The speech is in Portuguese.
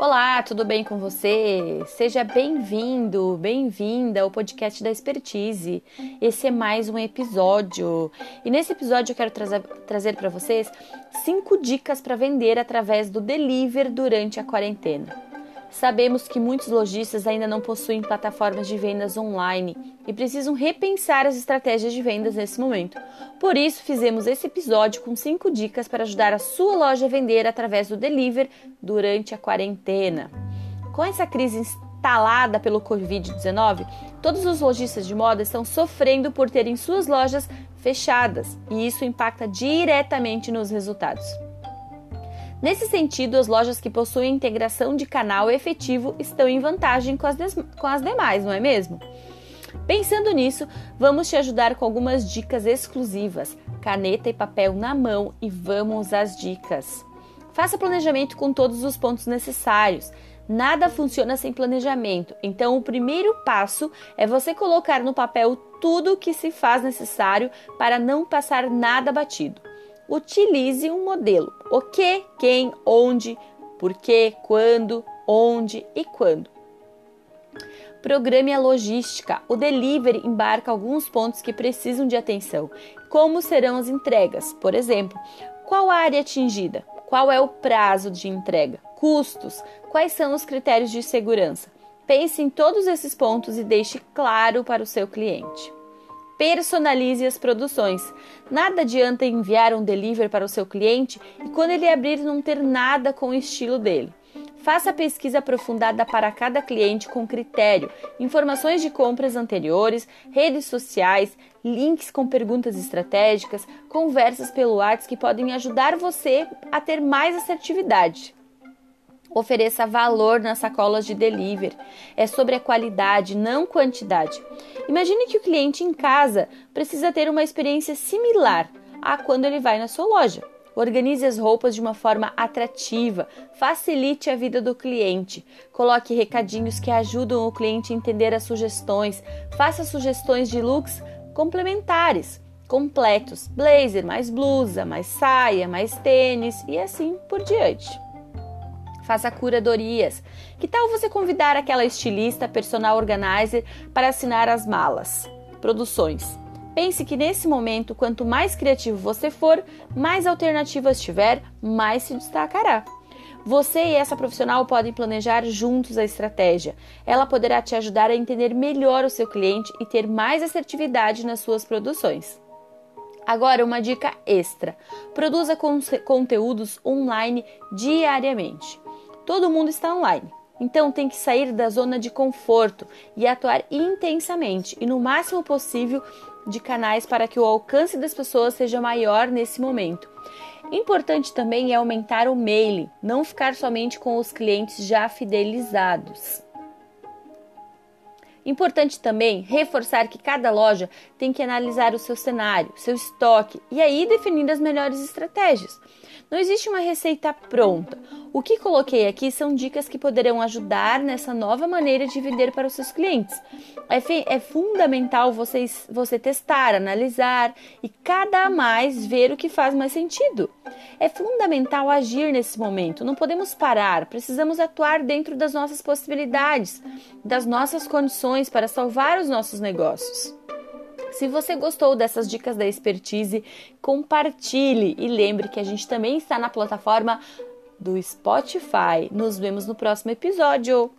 Olá, tudo bem com você? Seja bem-vindo, bem-vinda ao podcast da Expertise. Esse é mais um episódio. E nesse episódio eu quero trazer, trazer para vocês cinco dicas para vender através do delivery durante a quarentena. Sabemos que muitos lojistas ainda não possuem plataformas de vendas online e precisam repensar as estratégias de vendas nesse momento. Por isso, fizemos esse episódio com 5 dicas para ajudar a sua loja a vender através do delivery durante a quarentena. Com essa crise instalada pelo Covid-19, todos os lojistas de moda estão sofrendo por terem suas lojas fechadas e isso impacta diretamente nos resultados. Nesse sentido, as lojas que possuem integração de canal efetivo estão em vantagem com as, com as demais, não é mesmo? Pensando nisso, vamos te ajudar com algumas dicas exclusivas. Caneta e papel na mão e vamos às dicas. Faça planejamento com todos os pontos necessários. Nada funciona sem planejamento, então o primeiro passo é você colocar no papel tudo o que se faz necessário para não passar nada batido utilize um modelo. O que, quem, onde, por que, quando, onde e quando. Programe a logística. O delivery embarca alguns pontos que precisam de atenção. Como serão as entregas? Por exemplo, qual a área atingida? Qual é o prazo de entrega? Custos? Quais são os critérios de segurança? Pense em todos esses pontos e deixe claro para o seu cliente. Personalize as produções. Nada adianta enviar um delivery para o seu cliente e quando ele abrir não ter nada com o estilo dele. Faça pesquisa aprofundada para cada cliente com critério, informações de compras anteriores, redes sociais, links com perguntas estratégicas, conversas pelo WhatsApp que podem ajudar você a ter mais assertividade. Ofereça valor nas sacolas de delivery. É sobre a qualidade, não quantidade. Imagine que o cliente em casa precisa ter uma experiência similar a quando ele vai na sua loja. Organize as roupas de uma forma atrativa, facilite a vida do cliente, coloque recadinhos que ajudam o cliente a entender as sugestões, faça sugestões de looks complementares, completos, blazer, mais blusa, mais saia, mais tênis e assim por diante faça curadorias. Que tal você convidar aquela estilista, personal organizer para assinar as malas? Produções. Pense que nesse momento, quanto mais criativo você for, mais alternativas tiver, mais se destacará. Você e essa profissional podem planejar juntos a estratégia. Ela poderá te ajudar a entender melhor o seu cliente e ter mais assertividade nas suas produções. Agora, uma dica extra: produza conteúdos online diariamente. Todo mundo está online. Então tem que sair da zona de conforto e atuar intensamente e no máximo possível de canais para que o alcance das pessoas seja maior nesse momento. Importante também é aumentar o mailing, não ficar somente com os clientes já fidelizados. Importante também reforçar que cada loja tem que analisar o seu cenário, seu estoque e aí definir as melhores estratégias. Não existe uma receita pronta. O que coloquei aqui são dicas que poderão ajudar nessa nova maneira de vender para os seus clientes. É, é fundamental vocês, você testar, analisar e cada mais ver o que faz mais sentido. É fundamental agir nesse momento. Não podemos parar, precisamos atuar dentro das nossas possibilidades, das nossas condições para salvar os nossos negócios. Se você gostou dessas dicas da expertise, compartilhe e lembre que a gente também está na plataforma do Spotify. Nos vemos no próximo episódio.